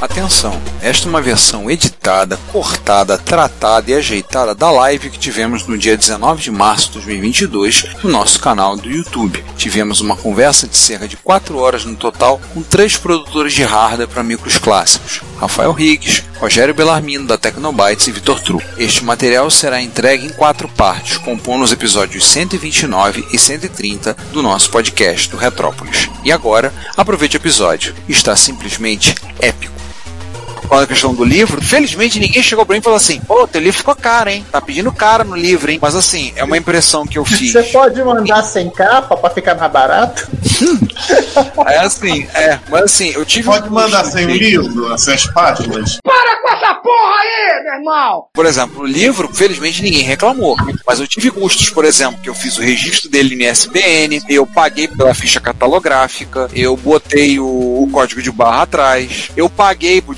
Atenção, esta é uma versão editada, cortada, tratada e ajeitada da live que tivemos no dia 19 de março de 2022 no nosso canal do YouTube. Tivemos uma conversa de cerca de 4 horas no total com três produtores de hardware para micros clássicos: Rafael Riggs, Rogério Bellarmino da Tecnobytes e Vitor Tru. Este material será entregue em quatro partes, compondo os episódios 129 e 130 do nosso podcast do Retrópolis. E agora, aproveite o episódio. Está simplesmente épico com a questão do livro, felizmente ninguém chegou pra mim e falou assim: pô, teu livro ficou caro, hein? Tá pedindo caro no livro, hein? Mas assim, é uma impressão que eu fiz. Você pode mandar sem capa pra ficar mais barato? É assim, é, mas assim, eu tive. Pode um mandar sem o livro, as páginas. Para com essa porra aí, meu irmão! Por exemplo, o livro, felizmente ninguém reclamou. Mas eu tive custos, por exemplo, que eu fiz o registro dele no ISBN, eu paguei pela ficha catalográfica, eu botei o, o código de barra atrás, eu paguei pro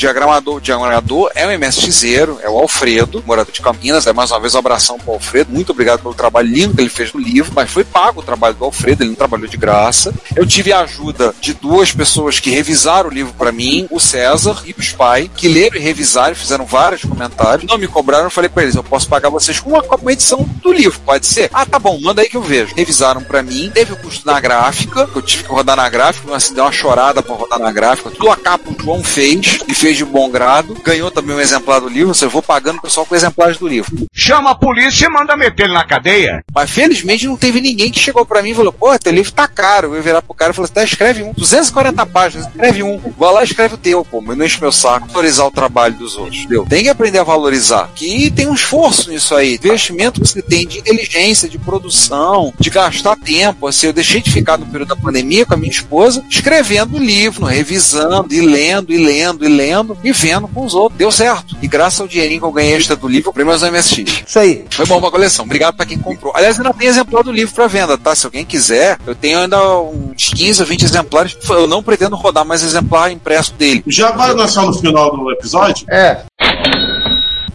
O diagramador é o MSXero, é o Alfredo, morador de Campinas. É mais uma vez um abração pro Alfredo. Muito obrigado pelo trabalho lindo que ele fez no livro, mas foi pago o trabalho do Alfredo, ele não trabalhou de graça. Eu tive a ajuda de duas pessoas que revisaram o livro para mim, o César e o Spy, que leram e revisaram, fizeram vários comentários. Não me cobraram, eu falei para eles, eu posso pagar vocês com uma, uma edição do livro, pode ser? Ah, tá bom, manda aí que eu vejo. Revisaram para mim, teve o custo na gráfica, eu tive que rodar na gráfica, assim, deu uma chorada para rodar na gráfica. Tudo a capa o João fez, e fez de bom grado. Ganhou também um exemplar do livro, eu vou pagando o pessoal com exemplares do livro. Chama a polícia e manda meter ele na cadeia. Mas felizmente não teve ninguém que chegou pra mim e falou: Pô, teu livro tá caro. Eu ia virar pro cara e falei: Tá, escreve um. 240 páginas, escreve um. Vai lá e escreve o teu, pô. Mas não enche meu saco valorizar o trabalho dos outros. Entendeu? Tem que aprender a valorizar. Que tem um esforço nisso aí. Investimento que você tem de inteligência, de produção, de gastar tempo. Assim, eu deixei de ficar no período da pandemia com a minha esposa, escrevendo livro, revisando, e lendo, e lendo, e lendo, e vendo com os outros. Deu certo. E graças ao dinheirinho que eu ganhei extra do livro, eu comprei meus MSX. Isso aí. Foi bom pra coleção. Obrigado pra quem comprou. Aliás, ainda tem exemplar do livro pra venda, tá? Se alguém quiser, eu tenho ainda uns 15 ou 20 exemplares. Eu não pretendo rodar mais exemplar impresso dele. Já vai é só no final do episódio? É.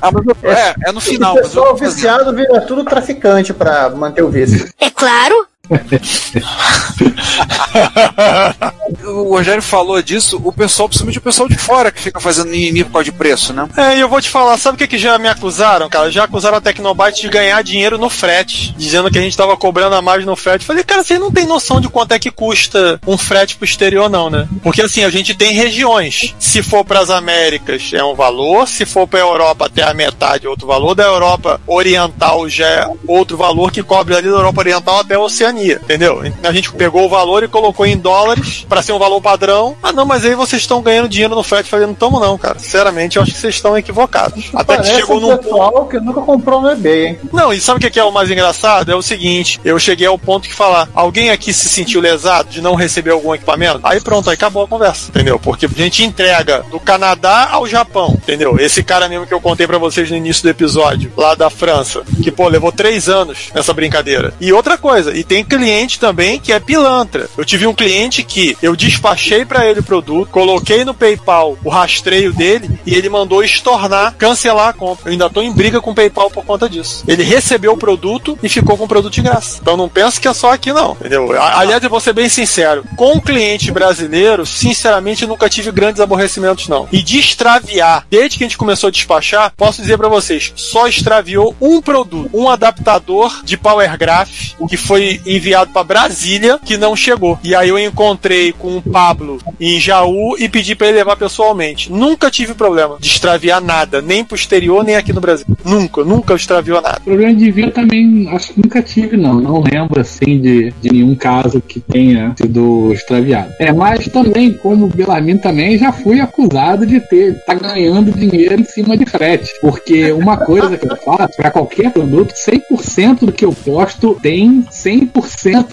Ah, mas eu- é, é no final. o pessoal viciado vira tudo traficante pra manter o vício. É claro. O Rogério falou disso, o pessoal, principalmente o pessoal de fora que fica fazendo mimimi por causa de preço, né? É, e eu vou te falar, sabe o que, que já me acusaram, cara? Já acusaram a Tecnobyte de ganhar dinheiro no frete, dizendo que a gente tava cobrando a mais no frete. Falei, cara, vocês não tem noção de quanto é que custa um frete pro exterior, não, né? Porque assim, a gente tem regiões. Se for pras Américas é um valor, se for pra Europa até a metade outro valor, da Europa Oriental já é outro valor que cobre ali da Europa Oriental até a Oceania, entendeu? A gente pegou o valor e colocou em dólares pra ser um valor padrão. Ah, não, mas aí vocês estão ganhando dinheiro no frete. Falei, não estamos não, cara. Sinceramente, eu acho que vocês estão equivocados. Até que chegou um num pessoal que nunca comprou no eBay, hein? não, e sabe o que é o mais engraçado? É o seguinte, eu cheguei ao ponto que falar, alguém aqui se sentiu lesado de não receber algum equipamento? Aí pronto, aí acabou a conversa, entendeu? Porque a gente entrega do Canadá ao Japão, entendeu? Esse cara mesmo que eu contei pra vocês no início do episódio, lá da França, que pô, levou três anos nessa brincadeira. E outra coisa, e tem cliente também que é pilantra. Eu tive um cliente que eu despachei pra ele o produto, coloquei no PayPal o rastreio dele e ele mandou estornar, cancelar a compra. Eu ainda tô em briga com o PayPal por conta disso. Ele recebeu o produto e ficou com o produto de graça. Então não penso que é só aqui não, entendeu? Aliás, eu vou ser bem sincero, com o cliente brasileiro, sinceramente, nunca tive grandes aborrecimentos não. E de extraviar, desde que a gente começou a despachar, posso dizer pra vocês, só extraviou um produto, um adaptador de Power Graph, que foi enviado pra Brasília que não chegou. E aí eu encontrei com o Pablo em Jaú e pedi pra ele levar pessoalmente. Nunca tive problema de extraviar nada, nem pro exterior, nem aqui no Brasil. Nunca, nunca extraviou nada. Problema de envio também acho que nunca tive, não. Não lembro assim de, de nenhum caso que tenha sido extraviado. É, mas também, como Belarmino também, já fui acusado de ter tá ganhando dinheiro em cima de frete. Porque uma coisa que eu faço, para qualquer produto, 100% do que eu posto tem 100%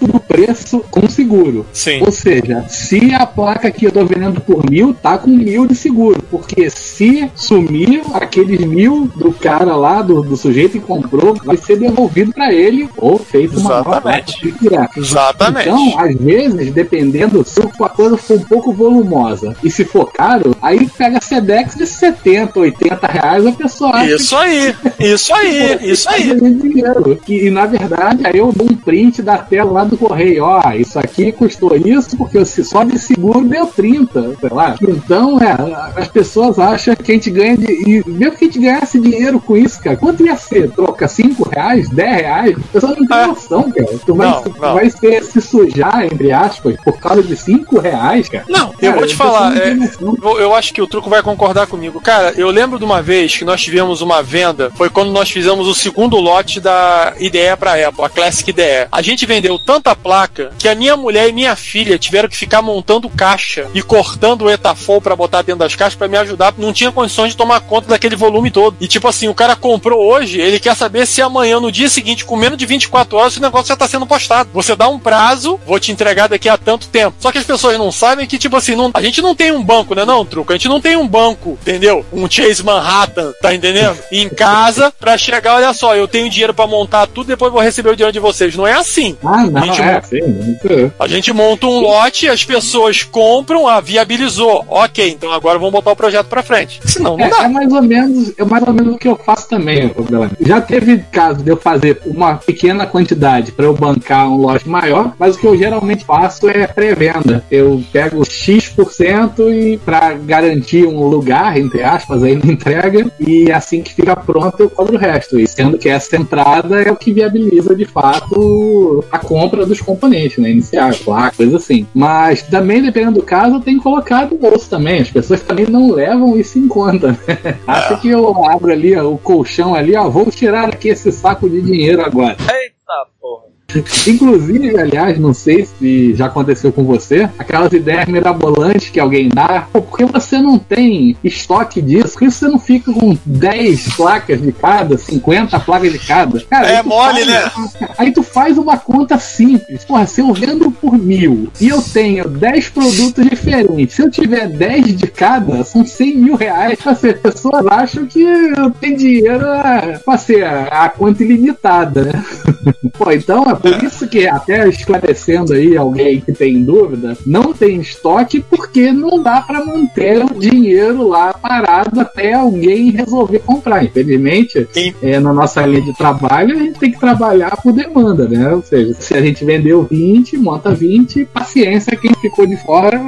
do preço com seguro. Sim. Ou seja, se a placa que eu tô vendendo por mil, tá com mil de seguro. Porque se sumir aqueles mil do cara lá, do, do sujeito que comprou, vai ser devolvido para ele ou feito uma nova Exatamente. Exatamente. Então, às vezes, dependendo, se a coisa for um pouco volumosa e se for caro, aí pega Sedex de 70, 80 reais, a pessoa Isso aí, isso aí, isso aí. E, e, na verdade, aí eu dou um print da tela lá do correio. Ó, isso aqui custou isso porque só de seguro deu 30, sei lá. Então, é, as pessoas acham que a gente ganha. De, e mesmo que a gente ganhasse dinheiro com isso, cara, quanto ia ser? Troca 5 reais, 10 reais? A pessoa não tem É. noção, cara. Tu vai, Não, não. vai ser, se sujar, entre aspas, por causa de 5 reais, cara. Não, eu Cara, vou te falar, é, eu, eu acho que o truco vai concordar comigo. Cara, eu lembro de uma vez que nós tivemos uma venda, foi quando nós fizemos o segundo lote da IDE pra Apple, a Classic IDE. A gente vendeu tanta placa que a minha mulher e minha filha tiveram que ficar montando caixa e cortando o etafol pra botar dentro das caixas pra me ajudar, não tinha condições de tomar conta daquele volume todo. E tipo assim, o cara comprou hoje, ele quer saber se amanhã, no dia seguinte, com menos de 24 horas, o negócio já tá sendo postado. Você dá um prazo, vou te entregar daqui a tanto tempo. Só que as pessoas não sabem que, tipo assim, não- a gente não tem um banco, né não, truco? A gente não tem um banco, entendeu? Um Chase Manhattan, tá entendendo? Em casa, pra chegar, olha só, eu tenho dinheiro pra montar tudo, depois vou receber o dinheiro de vocês. Não é assim. Ah, não, a gente é, monta- sim, A gente monta um lote, as pessoas compram, ah, viabilizou. Ok, então agora vamos botar o projeto pra frente. Senão não É, dá. é mais ou menos, é mais ou menos o que eu faço também, Belém. Já teve caso de eu fazer uma pequena quantidade para eu bancar um lote maior, mas o que eu geralmente faço é pré-venda. Eu pego X% e para garantir um lugar, entre aspas, aí na entrega, e assim que fica pronto eu cobro o resto. E sendo que essa entrada é o que viabiliza de fato a compra dos componentes, né? Iniciais, placa, coisa assim. Mas também, dependendo do caso, eu tenho colocado no bolso também. As pessoas também não levam isso em conta. né? Acha que eu abro ali ó, o colchão ali, ó, vou tirar aqui esse saco de dinheiro agora. Porra. Inclusive, aliás, não sei se já aconteceu com você, aquelas ideias mirabolantes que alguém dá, pô, por que você não tem estoque disso? Que você não fica com 10 placas de cada, 50 placas de cada? Cara, É mole, faz- né? Aí tu faz uma conta simples. Porra, se eu vendo por mil e eu tenho 10 produtos diferentes, se eu tiver 10 de cada, são 100 mil reais. Assim, as pessoas acham que eu tenho dinheiro a, a, a conta ilimitada, né? Pô, então é por isso que, até esclarecendo aí alguém que tem dúvida, não tem estoque porque não dá pra manter o dinheiro lá parado até alguém resolver comprar. Infelizmente, é, na nossa linha de trabalho, a gente tem que trabalhar por demanda, né? Ou seja, se a gente vendeu 20, monta 20, paciência, quem ficou de fora,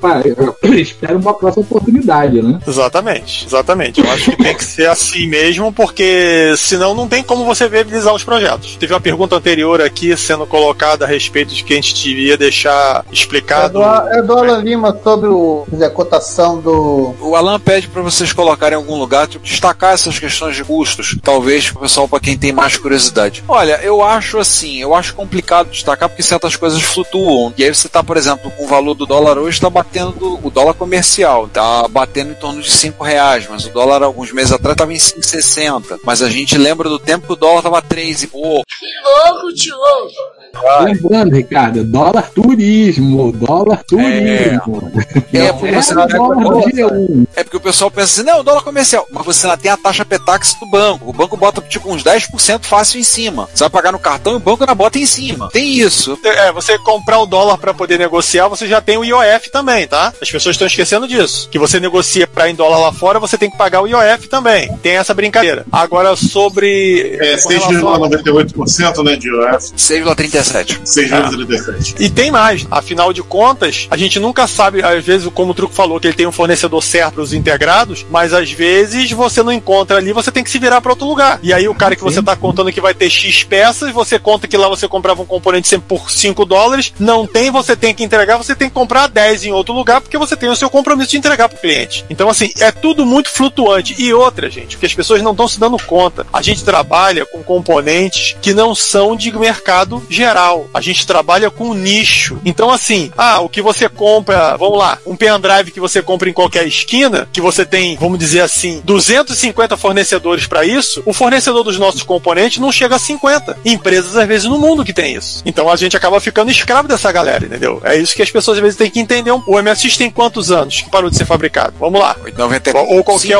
pá, espera uma próxima oportunidade, né? Exatamente, exatamente. Eu acho que tem que ser assim mesmo, porque senão não tem como você viabilizar os projetos. Teve uma pergunta anterior aqui sendo colocada a respeito de que a gente devia deixar explicado. É do Alan Lima sobre o, dizer, a cotação do. O Alan pede para vocês colocarem em algum lugar, tipo, destacar essas questões de custos, talvez pro pessoal para quem tem mais curiosidade. Olha, eu acho assim, eu acho complicado destacar porque certas coisas flutuam. E aí você tá, por exemplo, com o valor do dólar hoje está batendo o dólar comercial, tá batendo em torno de 5 reais, mas o dólar alguns meses atrás estava em 5,60. Mas a gente lembra do tempo que o dólar tava 3 e pouco. Louco, tio. Ghost. Lembrando, Ricardo, dólar turismo, dólar turismo. É, Não porque você é não G1. É porque o pessoal pensa assim, não, dólar comercial, mas você ainda tem a taxa Petax do banco. O banco bota tipo uns 10% fácil em cima. Você vai pagar no cartão e o banco ainda bota em cima. Tem isso. É, você comprar o dólar para poder negociar, você já tem o IOF também, tá? As pessoas estão esquecendo disso. Que você negocia para em dólar lá fora, você tem que pagar o IOF também. Tem essa brincadeira. Agora sobre É com relação a- 6,98% né, de UF. 6,37. 37. 6,37. E tem mais. Afinal de contas, a gente nunca sabe, às vezes, como o Truco falou, que ele tem um fornecedor certo para os integrados, mas às vezes você não encontra ali, você tem que se virar para outro lugar. E aí o cara que você tá contando que vai ter X peças, você conta que lá você comprava um componente sempre por 5 dólares, não tem, você tem que entregar, você tem que comprar 10 em outro lugar, porque você tem o seu compromisso de entregar pro cliente. Então, assim, é tudo muito flutuante. E outra, gente, que as pessoas não estão se dando conta. A gente trabalha com componentes que não são de mercado geral. A gente trabalha com nicho. Então, assim, ah, o que você compra, vamos lá, um pendrive que você compra em qualquer esquina, que você tem, vamos dizer assim, 250 fornecedores para isso, o fornecedor dos nossos componentes não chega a 50. Empresas, às vezes, no mundo que tem isso. Então a gente acaba ficando escravo dessa galera, entendeu? É isso que as pessoas às vezes têm que entender. O MSX tem quantos anos que parou de ser fabricado? Vamos lá. 94. Ou qualquer.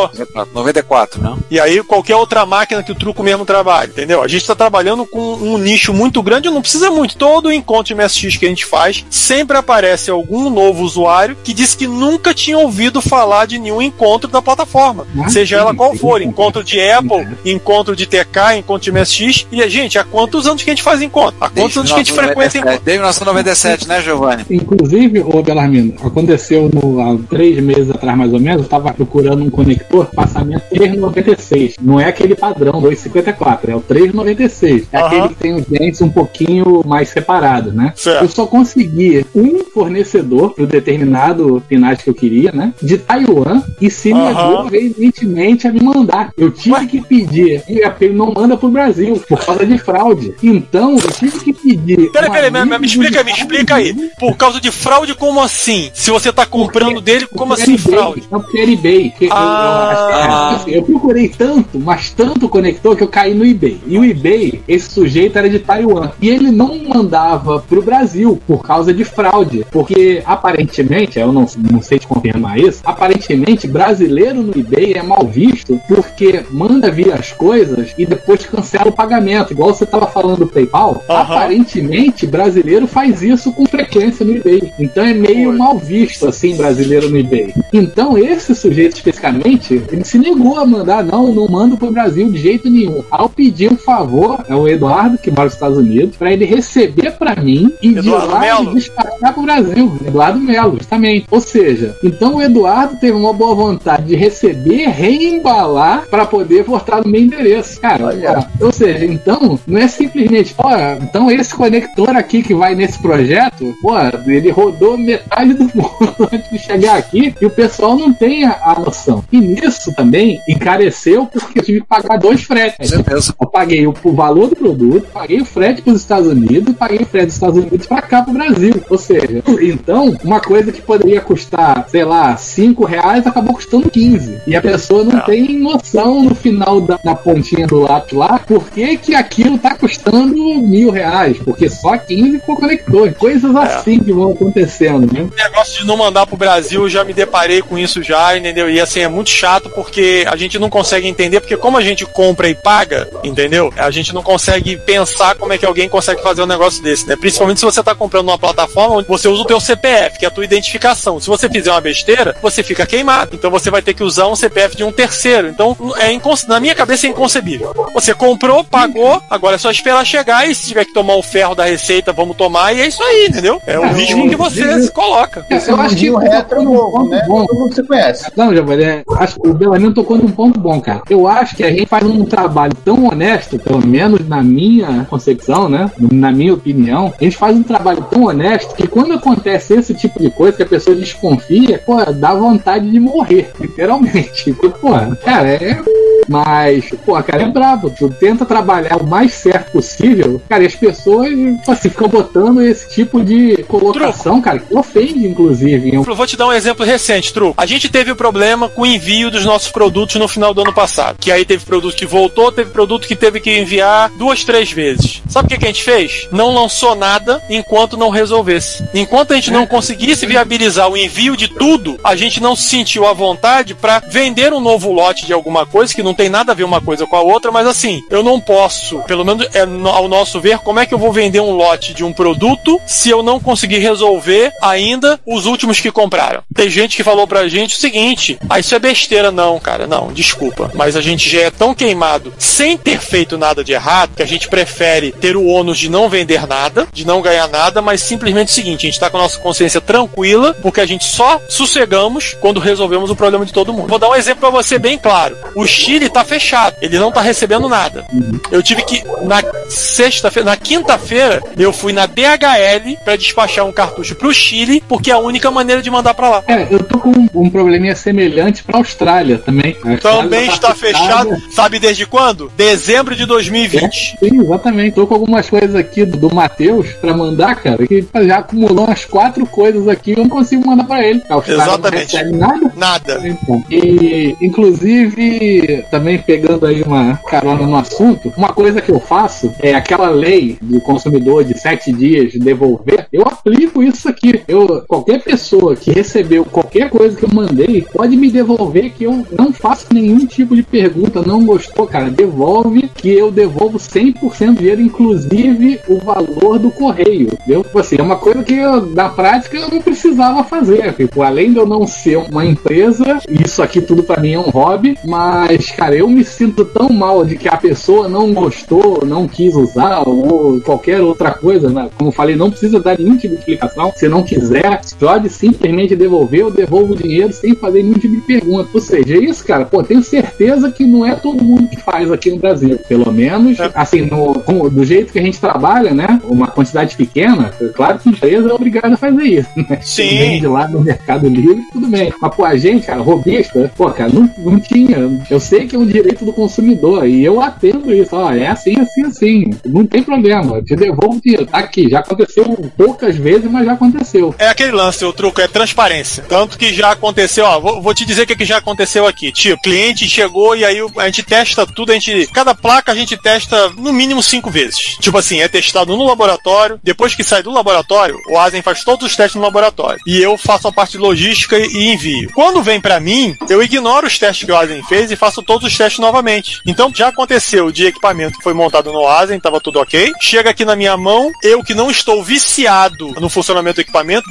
94, não? E aí, qualquer outra máquina que o truco mesmo trabalha, entendeu? A gente está trabalhando com um nicho muito grande, não precisa muito. Todo encontro de MSX que a gente faz, sempre aparece algum novo usuário que diz que nunca tinha ouvido falar de nenhum encontro da plataforma. seja ela qual for, encontro de Apple, encontro de TK, encontro de MSX. E, gente, há quantos anos que a gente faz encontro? Há quantos anos que a gente frequenta encontro? Desde 1997, né, Giovanni? Inclusive, ô Belarmino, aconteceu no, há três meses atrás, mais ou menos, eu tava procurando um conector, passamento 396. Não é aquele padrão 254, é o 396. É Aham. aquele que tem os dentes um pouquinho mais separados, né? Certo. Eu só consegui um fornecedor pro determinado pinagem que eu queria, né? De Taiwan, e se negou veementemente a me mandar. Eu tive Ué? que pedir, e a ele não manda pro Brasil, por causa de fraude. Então, eu tive que pedir. Peraí, peraí, me, me explica, me explica aí. Por causa de fraude, como assim? Se você tá comprando dele, como Porque assim eBay, fraude? Não, porque era eBay. Que eu- Ah. eu, assim, eu procurei tanto, mas tanto conector que eu caí no eBay. E o eBay, esse sujeito era de Taiwan. E ele não mandava pro Brasil por causa de fraude. Porque aparentemente, eu não, não sei te confirmar isso, aparentemente brasileiro no eBay é mal visto porque manda vir as coisas e depois cancela o pagamento. Igual você tava falando do PayPal. Aham. Aparentemente brasileiro faz isso com frequência no eBay. Então é meio mal visto assim brasileiro no eBay. Então esse sujeito especificamente, ele se negou a mandar, não, não mando pro Brasil de jeito nenhum. Ao pedir um favor, é o Eduardo que mora nos Estados Unidos, para ele receber para mim e Eduardo de lá Melo? despachar pro Brasil. Eduardo Melo, justamente. Ou seja, então o Eduardo teve uma boa vontade de receber, reembalar para poder voltar no meu endereço. Cara, Olha. ou seja, então não é simplesmente, pô, então esse conector aqui que vai nesse projeto, pô, ele rodou metade do mundo antes de chegar aqui e o pessoal não tem a, a noção. E nisso também encareceu porque eu tive que pagar dois fretes. certeza. Eu paguei o, o valor do produto, paguei o frete para os Estados Unidos e paguei frete dos Estados Unidos para cá para o Brasil. Ou seja, então, uma coisa que poderia custar, sei lá, 5 reais acabou custando 15. E a pessoa não É. tem noção no final da, da pontinha do lápis lá por que, que aquilo tá custando mil reais. Porque só 15 ficou conector. Coisas assim que vão acontecendo, né? O negócio de não mandar pro Brasil, eu já me deparei com isso já, entendeu? E assim, é muito chato porque a gente não consegue entender, porque como a gente compra e paga, entendeu? A gente não consegue pensar como é que alguém consegue fazer um negócio desse, né? Principalmente se você tá comprando uma plataforma onde você usa o teu CPF, que é a tua identificação. Se você fizer uma besteira, você fica queimado. Então você vai ter que usar um CPF de um terceiro. Então, é inconce- na minha cabeça é inconcebível. Você comprou, pagou, agora é só esperar chegar e se tiver que tomar o ferro da receita, vamos tomar, e é isso aí, entendeu? É o É, risco que você se coloca. Eu acho que mundinho retro num novo, né? bom. Todo mundo se conhece. Não, Giovanni, é, acho que o Belamino tocou num ponto bom, cara. Eu acho que a gente faz um trabalho tão honesto, pelo menos na minha concepção, né? Na minha opinião, a gente faz um trabalho tão honesto que quando acontece esse tipo de coisa, que a pessoa desconfia, pô, dá vontade de morrer, literalmente. Porque, pô, cara, é. Mas, pô, cara, é brabo. Tu tenta trabalhar o mais certo possível, cara, e as pessoas assim, ficam botando esse tipo de colocação, cara, que ofende, inclusive. Eu vou te dar um exemplo recente, Tru. A gente teve o problema com o envio dos nossos produtos no final do ano passado. Que aí teve produto que voltou, teve produto que teve que enviar duas, três vezes. Sabe o que, que a gente fez? Não lançou nada enquanto não resolvesse. Enquanto a gente não conseguisse viabilizar o envio de tudo, a gente não se sentiu à vontade para vender um novo lote de alguma coisa que não tem nada a ver uma coisa com a outra, mas assim, eu não posso, pelo menos é ao nosso ver, como é que eu vou vender um lote de um produto se eu não conseguir resolver ainda os últimos que compraram? Tem gente que falou pra gente o seguinte: ah, isso é besteira, não, cara, não, desculpa, mas a gente já é tão queimado sem ter feito nada de errado que a gente prefere ter o ônus de não vender nada, de não ganhar nada, mas simplesmente o seguinte: a gente tá com a nossa consciência tranquila porque a gente só sossegamos quando resolvemos o problema de todo mundo. Vou dar um exemplo pra você bem claro: o Chile tá fechado, ele não tá recebendo nada. Eu tive que, na sexta-feira, na quinta-feira, eu fui na DHL pra despachar um cartucho pro Chile, porque é a única maneira de mandar pra lá. É, eu tô com um probleminha semelhante pra Austrália também. A Austrália Também tá está fechado, sabe desde quando? Dezembro de 2020. Sim, exatamente. Tô com algumas coisas aqui do, do Matheus pra mandar, cara, que já acumulou umas quatro coisas aqui eu não consigo mandar pra ele. Exatamente. não nada. Nada. Então, e inclusive, também pegando aí uma carona no assunto, uma coisa que eu faço é aquela lei do consumidor de sete dias de devolver, eu aplico isso aqui. Eu, qualquer pessoa que recebeu qualquer coisa que eu mandei pode me devolver que eu não faço nenhum tipo de pergunta, não gostou, cara, devolve que eu devolvo 100% do dinheiro, inclusive o valor do correio, entendeu? Tipo assim, é uma coisa que eu, na prática eu não precisava fazer, tipo, além de eu não ser uma empresa, isso aqui tudo pra mim é um hobby, mas, cara, eu me sinto tão mal de que a pessoa não gostou, não quis usar, ou qualquer outra coisa, né? Como eu falei, não precisa dar nenhum tipo de explicação, se não quiser, pode simplesmente devolver, eu devolvo o dinheiro sem fazer nenhum tipo de pergunta. Ou seja, isso, cara, pô, tenho certeza que não é todo mundo que faz aqui no Brasil. Pelo menos, assim, no, do jeito que a gente trabalha, né? Uma quantidade pequena, é claro que a empresa é obrigada a fazer isso, né? Sim. Vende lá no Mercado Livre, tudo bem. Mas, pô, a gente, cara, robista, pô, cara, não, não tinha. Eu sei que é um direito do consumidor e eu atendo isso. Ó, é assim, assim, assim. Não tem problema. Eu te devolvo o dinheiro. Tá aqui. Já aconteceu poucas vezes, mas já aconteceu. É aquele lance, o truco é transparência. Tanto que já aconteceu, ó, vou, vou te dizer o que, que já aconteceu aqui. Tipo, cliente chegou e aí a gente testa tudo, a gente. Cada placa a gente testa no mínimo cinco vezes. Tipo assim, é testado no laboratório. Depois que sai do laboratório, o Asen faz todos os testes no laboratório. E eu faço a parte de logística e, e envio. Quando vem pra mim, eu ignoro os testes que o Asen fez e faço todos os testes novamente. Então já aconteceu de equipamento que foi montado no Asen, tava tudo ok. Chega aqui na minha mão, eu que não estou viciado no funcionamento do equipamento,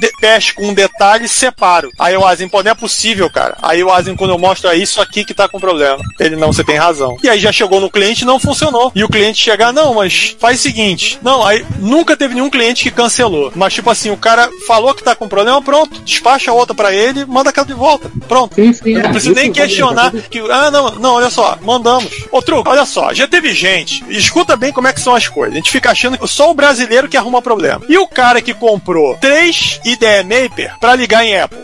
com um detalhe, separo. Aí o Asen, pô, não é possível, cara. Aí o Asen, quando eu mostro, é isso aqui que tá com problema. Ele, não, você tem razão. E aí já chegou no cliente e não funcionou. E o cliente chegar, não, mas faz o seguinte. Não, aí nunca teve nenhum cliente que cancelou. Mas tipo assim, o cara falou que tá com problema, pronto. Despacha outra pra ele, manda aquela de volta. Pronto. Sim, sim. Não é, preciso nem questionar que, ah, não, não, olha só, mandamos. Ô, Truco, olha só, já teve gente, escuta bem como é que são as coisas. A gente fica achando que só o brasileiro que arruma problema. E o cara que comprou três IDE Maper pra ligar em Apple?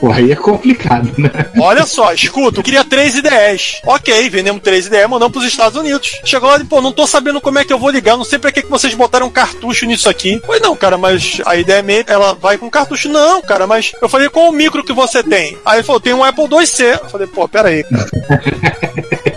Pô, aí é complicado, né? Olha só, escuta, eu queria três ideias. Ok, vendemos três ideias, mandamos pros Estados Unidos. Chegou lá e, pô, não tô sabendo como é que eu vou ligar, não sei pra que, que vocês botaram um cartucho nisso aqui. Pois não, cara, mas a ideia é meio, ela vai com cartucho. Não, cara, mas eu falei, qual o micro que você tem? Aí ele falou, tem um Apple IIc. Eu falei, pô, pera aí, cara.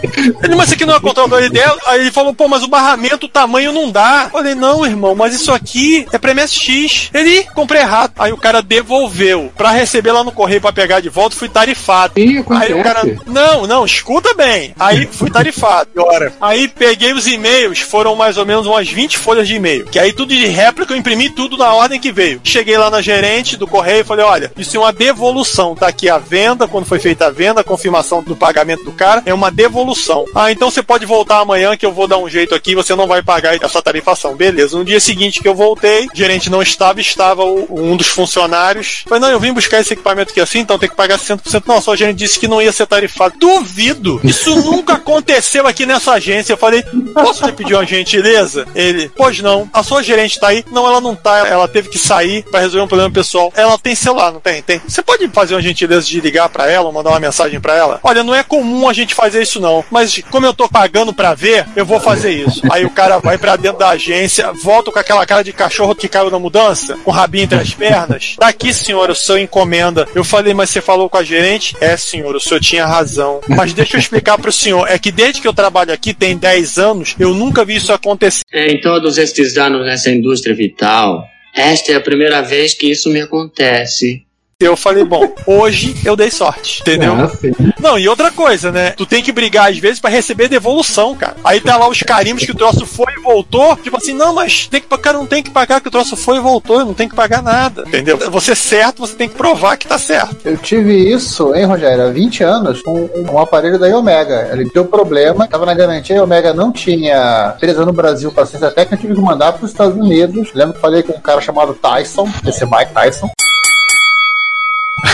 Ele, mas isso aqui não é controlador de ideia? Aí ele falou, pô, mas o barramento, o tamanho não dá. Eu falei, não, irmão, mas isso aqui é pra MSX. Ele, "Ih, comprei errado. Aí o cara devolveu. Pra receber lá no correio pra pegar de volta, fui tarifado. Acontece. Aí o cara, não, não, escuta bem. Aí fui tarifado. Ora. Aí peguei os e-mails, foram mais ou menos umas 20 folhas de e-mail. Que aí tudo de réplica, eu imprimi tudo na ordem que veio. Cheguei lá na gerente do correio e falei: olha, isso é uma devolução. Tá aqui a venda, quando foi feita a venda, a confirmação do pagamento do cara, é uma devolução. Ah, então você pode voltar amanhã que eu vou dar um jeito aqui, você não vai pagar essa tarifação. Beleza. No dia seguinte que eu voltei, o gerente não estava, estava o- um dos funcionários. Falei, não, eu vim buscar esse equipamento aqui assim, então tem que pagar 100%. Não, só o gerente disse que não ia ser tarifado. Duvido! Isso nunca aconteceu aqui nessa agência. Eu falei, posso lhe pedir uma gentileza? Ele, pois não. A sua gerente tá aí? Não, ela não tá. Ela teve que sair para resolver um problema pessoal. Ela tem celular, não tem? Tem. Você pode fazer uma gentileza de ligar para ela, ou mandar uma mensagem para ela? Olha, não é comum a gente fazer isso não, mas como eu tô pagando para ver, eu vou fazer isso. Aí o cara vai para dentro da agência, volta com aquela cara de cachorro que caiu na mudança, com o rabinho entre as pernas. Daqui, senhor, o seu encomenda. Eu falei, mas você falou com a gerente? É, senhor, o senhor tinha razão. Mas deixa eu explicar pro senhor, é que desde que eu trabalho aqui, tem 10 anos, eu nunca vi isso acontecer. Em todos estes anos nessa indústria vital, esta é a primeira vez que isso me acontece. Eu falei, bom, hoje eu dei sorte, entendeu? Ah. Não, e outra coisa, né? Tu tem que brigar às vezes pra receber devolução, cara. Aí tá lá os carimbos que o troço foi e voltou. Tipo assim, não, mas tem que pagar, não tem que pagar que o troço foi e voltou, não tem que pagar nada, entendeu? Você é certo, você tem que provar que tá certo. Eu tive isso, hein, Rogério, há 20 anos, com um aparelho da Omega. Ele deu problema, tava na garantia, a Omega não tinha empresa no Brasil para ciência técnica, eu tive que mandar para os Estados Unidos. Lembro que falei com um cara chamado Tyson, esse Mike Tyson.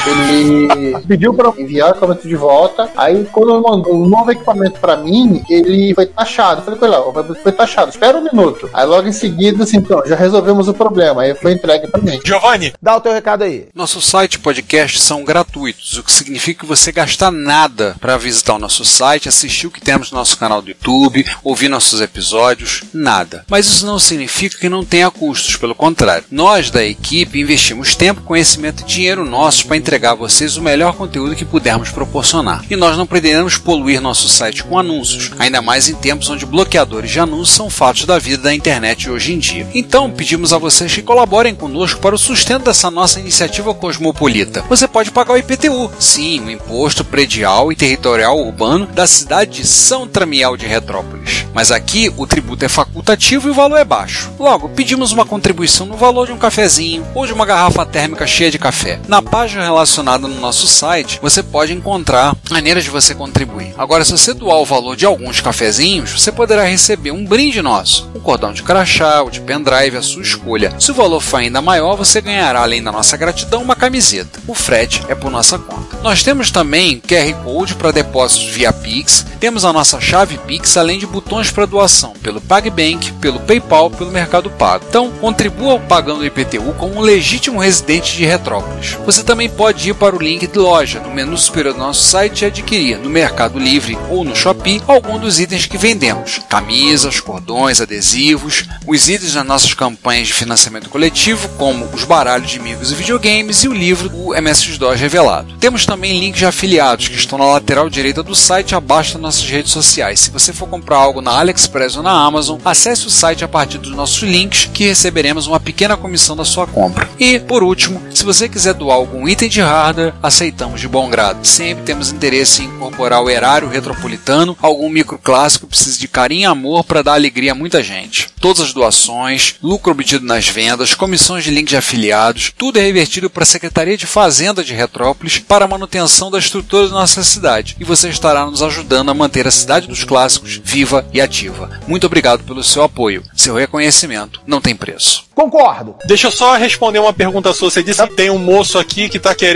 Ele pediu para enviar o equipamento de volta. Aí, quando ele mandou um novo equipamento para mim, ele foi taxado. Falei com ele, ó, foi taxado, espera um minuto. Aí, logo em seguida, assim, então, já resolvemos o problema. Aí foi entregue para mim. Giovanni, Dá o teu recado aí. Nosso site e podcast são gratuitos, o que significa que você gastar nada para visitar o nosso site, assistir o que temos no nosso canal do YouTube, ouvir nossos episódios, nada. Mas isso não significa que não tenha custos, pelo contrário. Nós da equipe investimos tempo, conhecimento e dinheiro nossos para entregar a vocês o melhor conteúdo que pudermos proporcionar. E nós não pretendemos poluir nosso site com anúncios, ainda mais em tempos onde bloqueadores de anúncios são fatos da vida da internet hoje em dia. Então, pedimos a vocês que colaborem conosco para o sustento dessa nossa iniciativa cosmopolita. Você pode pagar o IPTU, sim, o Imposto Predial e Territorial Urbano da cidade de São Tramiel de Retrópolis. Mas aqui o tributo é facultativo e o valor é baixo. Logo, pedimos uma contribuição no valor de um cafezinho ou de uma garrafa térmica cheia de café. Na página relacionada no nosso site, você pode encontrar maneiras de você contribuir. Agora, se você doar o valor de alguns cafezinhos, você poderá receber um brinde nosso, um cordão de crachá ou de pendrive, a sua escolha. Se o valor for ainda maior, você ganhará, além da nossa gratidão, uma camiseta. O frete é por nossa conta. Nós temos também QR Code para depósitos via Pix, temos a nossa chave Pix, além de botões para doação pelo PagBank, pelo PayPal, pelo Mercado Pago. Então, contribua pagando o IPTU como um legítimo residente de Retrópolis. Você também pode ir para o link de loja no menu superior do nosso site e adquirir no Mercado Livre ou no Shopee algum dos itens que vendemos: camisas, cordões, adesivos, os itens das nossas campanhas de financiamento coletivo, como os baralhos de amigos e videogames e o livro do MS-DOS revelado. Temos também links de afiliados que estão na lateral direita do site abaixo das nossas redes sociais. Se você for comprar algo na AliExpress ou na Amazon, acesse o site a partir dos nossos links que receberemos uma pequena comissão da sua compra. E, por último, se você quiser doar algum item de hardware, aceitamos de bom grado. Sempre temos interesse em incorporar o erário retropolitano, algum microclássico que precisa de carinho e amor para dar alegria a muita gente. Todas as doações, lucro obtido nas vendas, comissões de link de afiliados, tudo é revertido para a Secretaria de Fazenda de Retrópolis para a manutenção da estrutura da nossa cidade. E você estará nos ajudando a manter a cidade dos clássicos viva e ativa. Muito obrigado pelo seu apoio. Seu reconhecimento não tem preço. Concordo. deixa eu só responder uma pergunta sua. Você disse que tem um moço aqui que tá querendo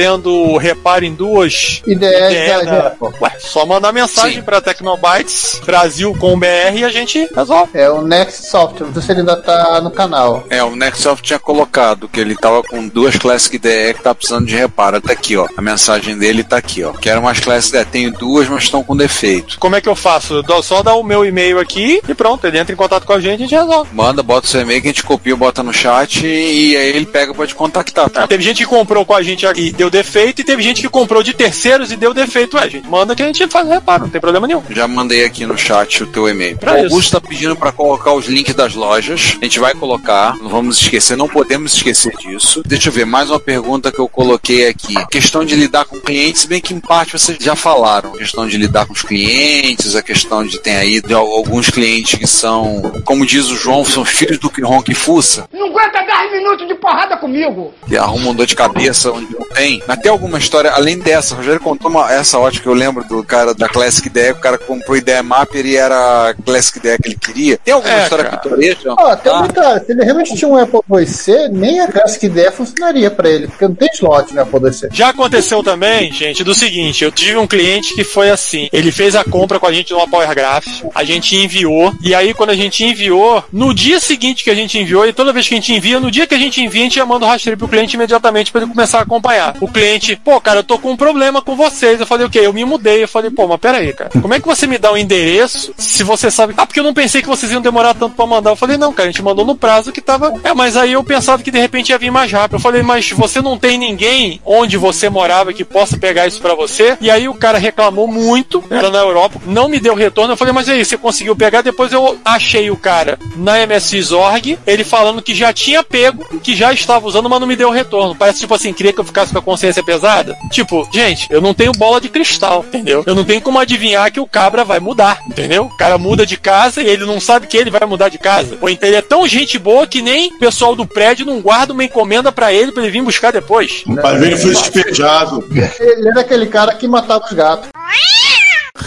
reparo em duas Ideia IDE da- da... Ué, só mandar mensagem Sim. pra Tecnobytes Brasil com BR e a gente resolve. É o Next Software, não sei se ele ainda tá no canal. É, o Nextsoft tinha colocado que ele tava com duas Classic DE que tá precisando de reparo. Tá aqui, ó. A mensagem dele tá aqui, ó. Quero umas Classic DE. Tenho duas, mas estão com defeito. Como é que eu faço? Eu só dar o meu e-mail aqui e pronto, ele entra em contato com a gente e a gente resolve. Manda, bota o seu e-mail que a gente copia, bota no chat e aí ele pega pra te contactar. Ah, teve gente que comprou com a gente e deu defeito, e teve gente que comprou de terceiros e deu defeito. Ué, gente, manda que a gente faz reparo, não tem problema nenhum. Já mandei aqui no chat o teu e-mail. Pra o isso. Augusto tá pedindo pra colocar os links das lojas. A gente vai colocar, não vamos esquecer, não podemos esquecer disso. Deixa eu ver, mais uma pergunta que eu coloquei aqui. Questão de lidar com clientes, bem que em parte vocês já falaram. A questão de lidar com os clientes, a questão de tem aí de al- alguns clientes que são, como diz o João, são filhos do que ronca e fuça. Não aguenta 10 minutos de porrada comigo. que arrumam dor de cabeça onde não tem. Mas tem alguma história, além dessa, o Rogério contou uma, essa ótica que eu lembro do cara da Classic Ideia, o cara comprou Ideia Mapper e era a Classic Ideia que ele queria. Tem alguma É, história cara. pitoresca? Ó, tem Ah, detalhe, se ele realmente tinha um Apple IIc, nem a Classic ideia funcionaria pra ele, porque não tem slot no Apple IIc. Já aconteceu também, gente, do seguinte: eu tive um cliente que foi assim. Ele fez a compra com a gente numa Power Graph, a gente enviou, e aí quando a gente enviou, no dia seguinte que a gente enviou, e toda vez que a gente envia, no dia que a gente envia, a gente já manda o rastreio pro cliente imediatamente pra ele começar a acompanhar. O cliente, pô, cara, eu tô com um problema com vocês. Eu falei, o quê? Eu me mudei. Eu falei, pô, mas pera aí, cara. Como é que você me dá o endereço se você sabe. Ah, porque eu não pensei que vocês iam demorar tanto pra mandar. Eu falei, não, cara, a gente mandou no prazo que tava. É, mas aí eu pensava que de repente ia vir mais rápido. Eu falei, mas você não tem ninguém onde você morava que possa pegar isso pra você? E aí o cara reclamou muito, era na Europa, não me deu retorno. Eu falei, mas aí, você conseguiu pegar? Depois eu achei o cara na MSX.org, ele falando que já tinha pego, que já estava usando, mas não me deu retorno. Parece tipo assim, queria que eu ficasse com a consciência pesada? Tipo, gente, eu não tenho bola de cristal, entendeu? Eu não tenho como adivinhar que o cabra vai mudar, entendeu? O cara muda de casa e ele não sabe que ele vai mudar de casa. Ou então ele é tão gente boa que nem o pessoal do prédio não guarda uma encomenda pra ele pra ele vir buscar depois. O pai dele foi despejado. Ele era aquele cara que matava os gatos.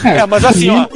É, mas assim, ó,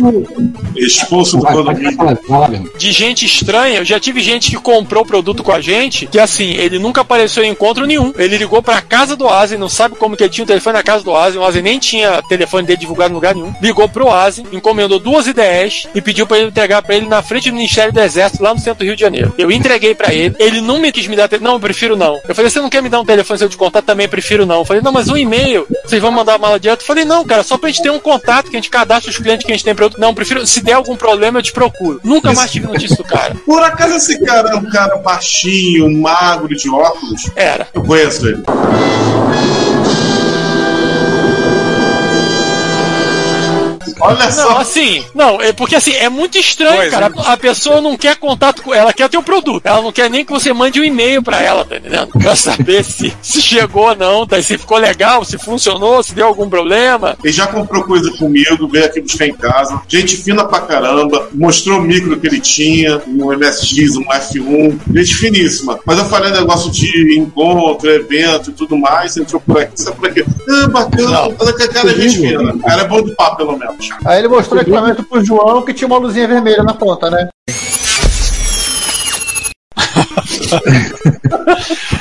Expulso do condomínio. de gente estranha, eu já tive gente que comprou produto com a gente, que assim, ele nunca apareceu em encontro nenhum. Ele ligou pra casa do Asen, não sabe como que ele tinha o telefone na casa do Asen, o Asen nem tinha telefone dele divulgado em lugar nenhum. Ligou pro Asen, encomendou duas ideias e pediu pra ele entregar pra ele na frente do Ministério do Exército, lá no centro do Rio de Janeiro. Eu entreguei pra ele, ele não me quis me dar telefone, não, eu prefiro não. Eu falei, você não quer me dar um telefone se eu te contar? Também prefiro não. Eu falei, não, mas um e-mail, vocês vão mandar a mala direto? Eu falei, não, cara, só pra gente ter um contato, que a gente cadastra os clientes que a gente tem produto. Não, prefiro, se der algum problema, eu te procuro. Nunca mais tive notícia do cara. Por acaso esse cara é um cara baixinho, magro, de óculos? Era. Eu conheço ele. Olha Não, só. assim, não, é porque assim, é muito estranho, Pois, cara. A pessoa não quer contato com ela, quer teu produto. Ela não quer nem que você mande um e-mail pra ela, tá entendendo? Pra saber se, se chegou ou não, tá? se ficou legal, se funcionou, se deu algum problema. Ele já comprou coisa comigo, veio aqui buscar em casa. Gente fina pra caramba. Mostrou o micro que ele tinha, um MSX, um F1. Gente finíssima. Mas eu falei negócio de encontro, evento e tudo mais. Entrou por aqui, sabe por aqui? Ah, bacana. Olha que cara é gente fina. Ela é bom de papo, pelo menos. Aí ele mostrou o equipamento pro João que tinha uma luzinha vermelha na ponta, né?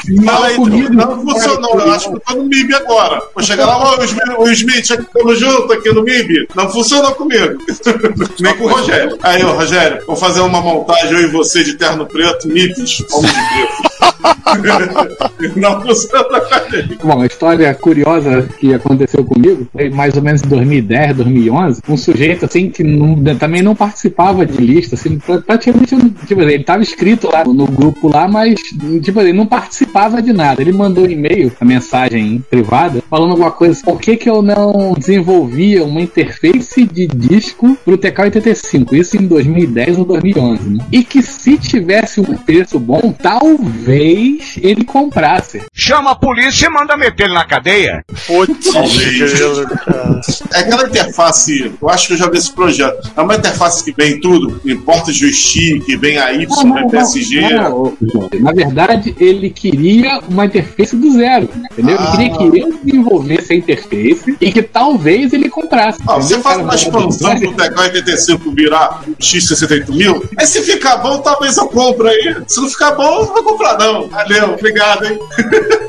Não, não funcionou. Eu acho que eu tô no MIB agora. Vou chegar lá, o Smith, o Smith, aqui, tamo junto aqui no MIB. Não funcionou comigo. Nem com o Rogério. Aí, ô, Rogério, vou fazer uma montagem eu e você de terno preto, MIBs, homem de preto. Não funciona com a gente. Bom, a história curiosa que aconteceu comigo foi mais ou menos em 2010, 2011. Um sujeito assim que não- também não participava de lista, assim, pra- praticamente tipo, ele estava inscrito lá no grupo lá, mas tipo, ele não participava de nada. Ele mandou um e-mail, a mensagem privada, falando alguma coisa. assim, Por que, que eu não desenvolvia uma interface de disco pro TK-85? Isso em 2010 ou 2011, né? E que se tivesse um preço bom, talvez ele comprasse. Chama a polícia e manda meter ele na cadeia. Putz, Talvez. É aquela interface, eu acho que eu já vi esse projeto. É uma interface que vem tudo, em porta joystick, vem a Y, vem PSG. não, não. Na verdade, ele queria uma interface do zero, entendeu? Ah. Ele queria que eu desenvolvesse a interface e que talvez ele comprasse. Ah, você faz uma expansão pro TK85 virar X68000, aí se ficar bom, talvez eu compre aí. Se não ficar bom, eu não vou comprar não. Valeu, obrigado, hein?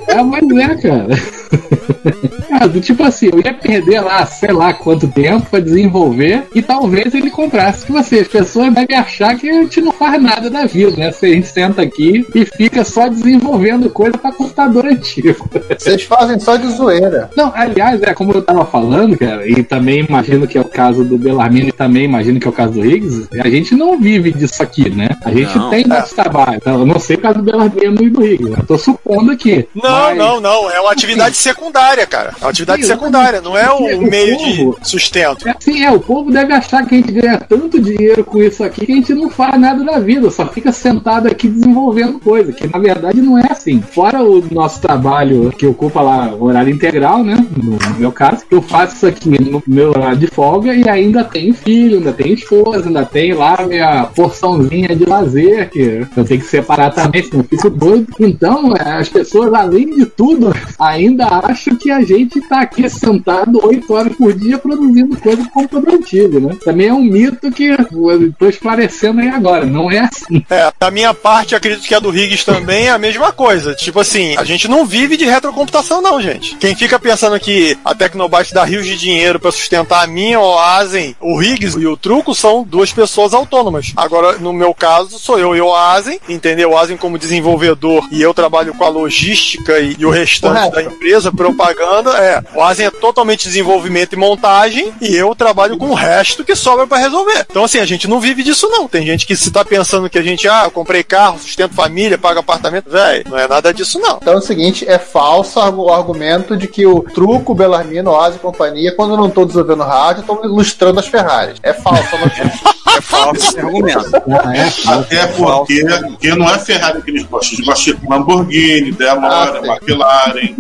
É, mas é, cara. Cara, do tipo assim, eu ia perder lá, sei lá quanto tempo pra desenvolver e talvez ele comprasse. Tipo assim, as pessoas devem achar que a gente não faz nada da vida, né? Se a gente senta aqui e fica só desenvolvendo coisa pra computador antigo. Vocês fazem só de zoeira. Não, aliás, é como eu tava falando, cara, e também imagino que é o caso do Belarmino e também imagino que é o caso do Higgs, a gente não vive disso aqui, né? A gente Não. tem nosso trabalho. Então, eu não sei o caso do Belarmino e do Higgs, eu tô supondo aqui. Não, Mas- não, não. É uma atividade secundária, cara. É uma atividade Sim, secundária, não é porque um o meio de povo- sustento. É assim, é, o povo deve achar que a gente ganha tanto dinheiro com isso aqui que a gente não faz nada da vida, só fica sentado aqui desenvolvendo coisa, que na verdade não é assim. Fora o nosso trabalho que ocupa lá o horário integral, né? No, meu caso, eu faço isso aqui no meu horário de folga e ainda tenho filho, ainda tenho esposa, ainda tenho lá minha porçãozinha de lazer, que eu tenho que separar também, senão eu fico doido. Então, é, as pessoas, além de tudo, ainda acham que a gente tá aqui sentado oito horas por dia produzindo coisa com computador antigo, né? Também é um mito que eu tô esclarecendo aí agora, não é assim. É, da minha parte, acredito que a do Higgs também é a mesma coisa. Tipo assim, a gente não vive de retrocomputação, não, gente. Quem fica pensando que a Tecnobyte dá rios de dinheiro pra sustentar a minha ou a Asen, o Higgs e o Truco são duas pessoas autônomas. Agora, no meu caso, sou eu e o Asen, entendeu? O Asen como desenvolvedor e eu trabalho com a logística e, e o restante Correto. da empresa, propaganda. É, o Asen é totalmente desenvolvimento e montagem e eu trabalho com o resto que sobra pra resolver. Então, assim, a gente não vive disso, não. Tem gente que se tá pensando que a gente, ah, eu comprei carro, sustento família, pago apartamento. Véi, não é nada disso, não. Então é o seguinte, é falso o argumento de que o truco, Belarmino, Oase e companhia, quando não estão desenvolvendo rádio, estão ilustrando as Ferraris. É falso a notícia. É falso. Esse argumento. Ah, é? Até porque, porque não é Ferrari que eles gostam, eles gostam de Lamborghini, DeLorean, Ah. McLaren.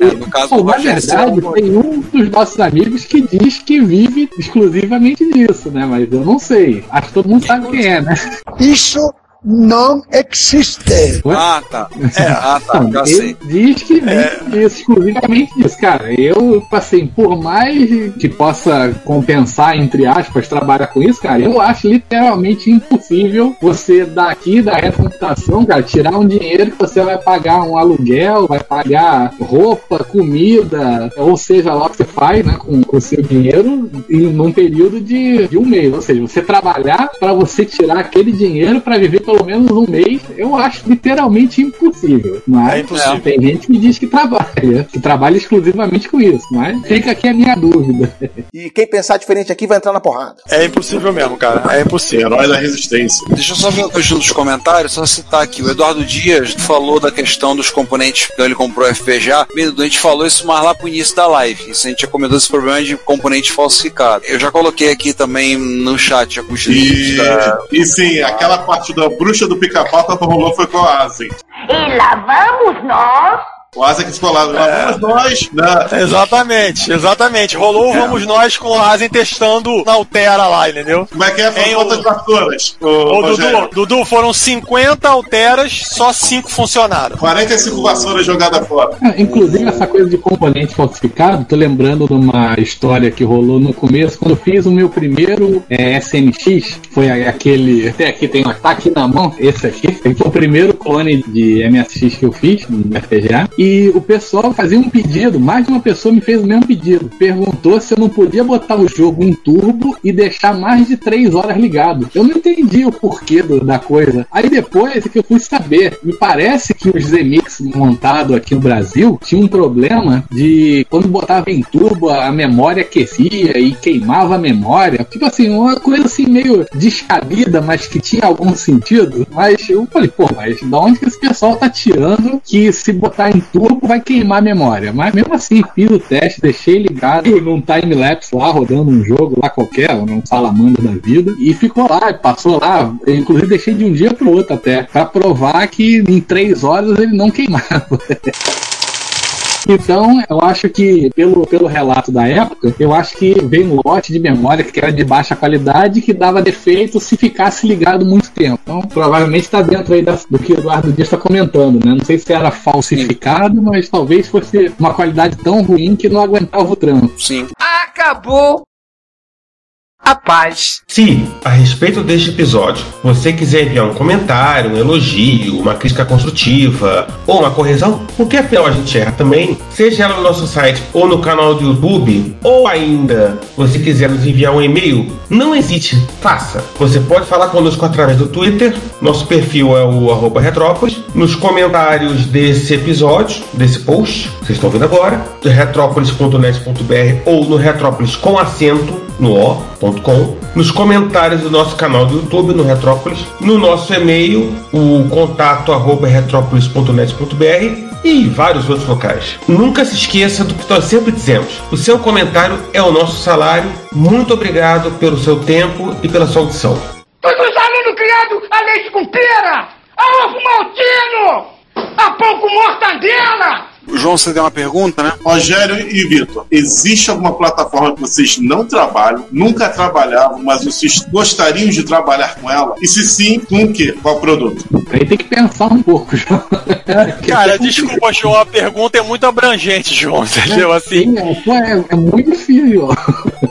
É, no caso Pô, na verdade, tem um dos nossos amigos que diz que vive exclusivamente disso, né? Mas eu não sei. Acho que todo mundo sabe quem é, né? Isso não existe. Ah, tá. É. Ah, tá, já ele sei. diz que vive exclusivamente disso. Cara, eu, assim, por mais que possa compensar, entre aspas, trabalhar com isso, cara, eu acho literalmente impossível você daqui da computação, cara, tirar um dinheiro que você vai pagar um aluguel, vai pagar roupa, comida, ou seja lá o que você faz, né, com com o seu dinheiro, em num período de, de um mês. Ou seja, você trabalhar para você tirar aquele dinheiro para viver pelo menos um mês, eu acho literalmente impossível. Mas É impossível. tem gente que diz que trabalha, que trabalha exclusivamente com isso. Mas fica aqui a minha dúvida. E quem pensar diferente aqui vai entrar na porrada. É impossível mesmo, cara. É impossível. Herói da resistência. Deixa eu só ver o conjunto dos comentários, só citar aqui. O Eduardo Dias falou da questão dos componentes que ele comprou FPGA. Bem, a gente falou isso mais lá pro início da live. Isso a gente já comentou esse problema de componente falsificado. Eu já coloquei aqui também no chat os links E, da. e sim, aquela parte da bruxa do pica-pau que rolou foi com o Asen. E lá vamos nós. O Asen que ficou lá, lá vamos nós, né? Exatamente, exatamente. Rolou o Vamos Nós com o Asen testando na Altera lá, entendeu? Como é que é? Foram quantas o- vassouras? Ô, Ô, Rogério? Dudu, Dudu, foram 50 Alteras, só 5 funcionaram. 45 vassouras jogadas fora. Ah, Inclusive, essa coisa de componente falsificado, tô lembrando de uma história que rolou no começo, quando eu fiz o meu primeiro é, SMX, foi aquele. Até aqui tem um aqui na mão, esse aqui. Foi o primeiro clone de MSX que eu fiz no FPGA. E o pessoal fazia um pedido, mais de uma pessoa me fez o mesmo pedido. Perguntou se eu não podia botar o jogo em turbo e deixar mais de 3 horas ligado. Eu não entendi o porquê do- da coisa. Aí depois é que eu fui saber. Me parece que os Zemix montados aqui no Brasil tinham um problema de quando botava em turbo a memória aquecia e queimava a memória. Tipo assim, uma coisa assim meio descabida, mas que tinha algum sentido. Mas eu falei, pô, mas da onde que esse pessoal tá tirando que se botar em turbo vai queimar a memória? Mas mesmo assim, fiz o teste, deixei ligado num time-lapse lá, rodando um jogo lá qualquer, num salamandra da vida, e ficou lá, passou lá. Eu, inclusive deixei de um dia pro outro até, pra provar que em três horas ele não queimava. Então, eu acho que, pelo, pelo relato da época, eu acho que veio um lote de memória que era de baixa qualidade que dava defeito se ficasse ligado muito tempo. Então, provavelmente está dentro aí da- do que o Eduardo Dias está comentando, né? Não sei se era falsificado, mas talvez fosse uma qualidade tão ruim que não aguentava o trampo. Sim. Acabou a paz. Se, a respeito deste episódio, você quiser enviar um comentário, um elogio, uma crítica construtiva ou uma correção, porque afinal a gente erra também, seja ela no nosso site ou no canal do YouTube, ou ainda você quiser nos enviar um e-mail, não hesite, faça. Você pode falar conosco através do Twitter, nosso perfil é o arroba Retrópolis, nos comentários desse episódio, desse post, vocês estão vendo agora, retrópolis.net.br ou no Retrópolis com acento no o.com, nos comentários do nosso canal do YouTube no Retrópolis, no nosso e-mail, o contato arroba retrópolis.net.br e vários outros locais. Nunca se esqueça do que nós sempre dizemos: o seu comentário é o nosso salário. Muito obrigado pelo seu tempo e pela sua audição. Os alunos criados a leite com pera, a ovo maltino, a pão com mortadela. O João, você deu uma pergunta, né? Rogério e Vitor, existe alguma plataforma que vocês não trabalham, nunca trabalhavam, mas vocês gostariam de trabalhar com ela? E se sim, com o quê? Qual produto? Aí tem que pensar um pouco, João. Cara, desculpa, João, a pergunta é muito abrangente, João, entendeu? Assim. Sim, é, é, é muito difícil.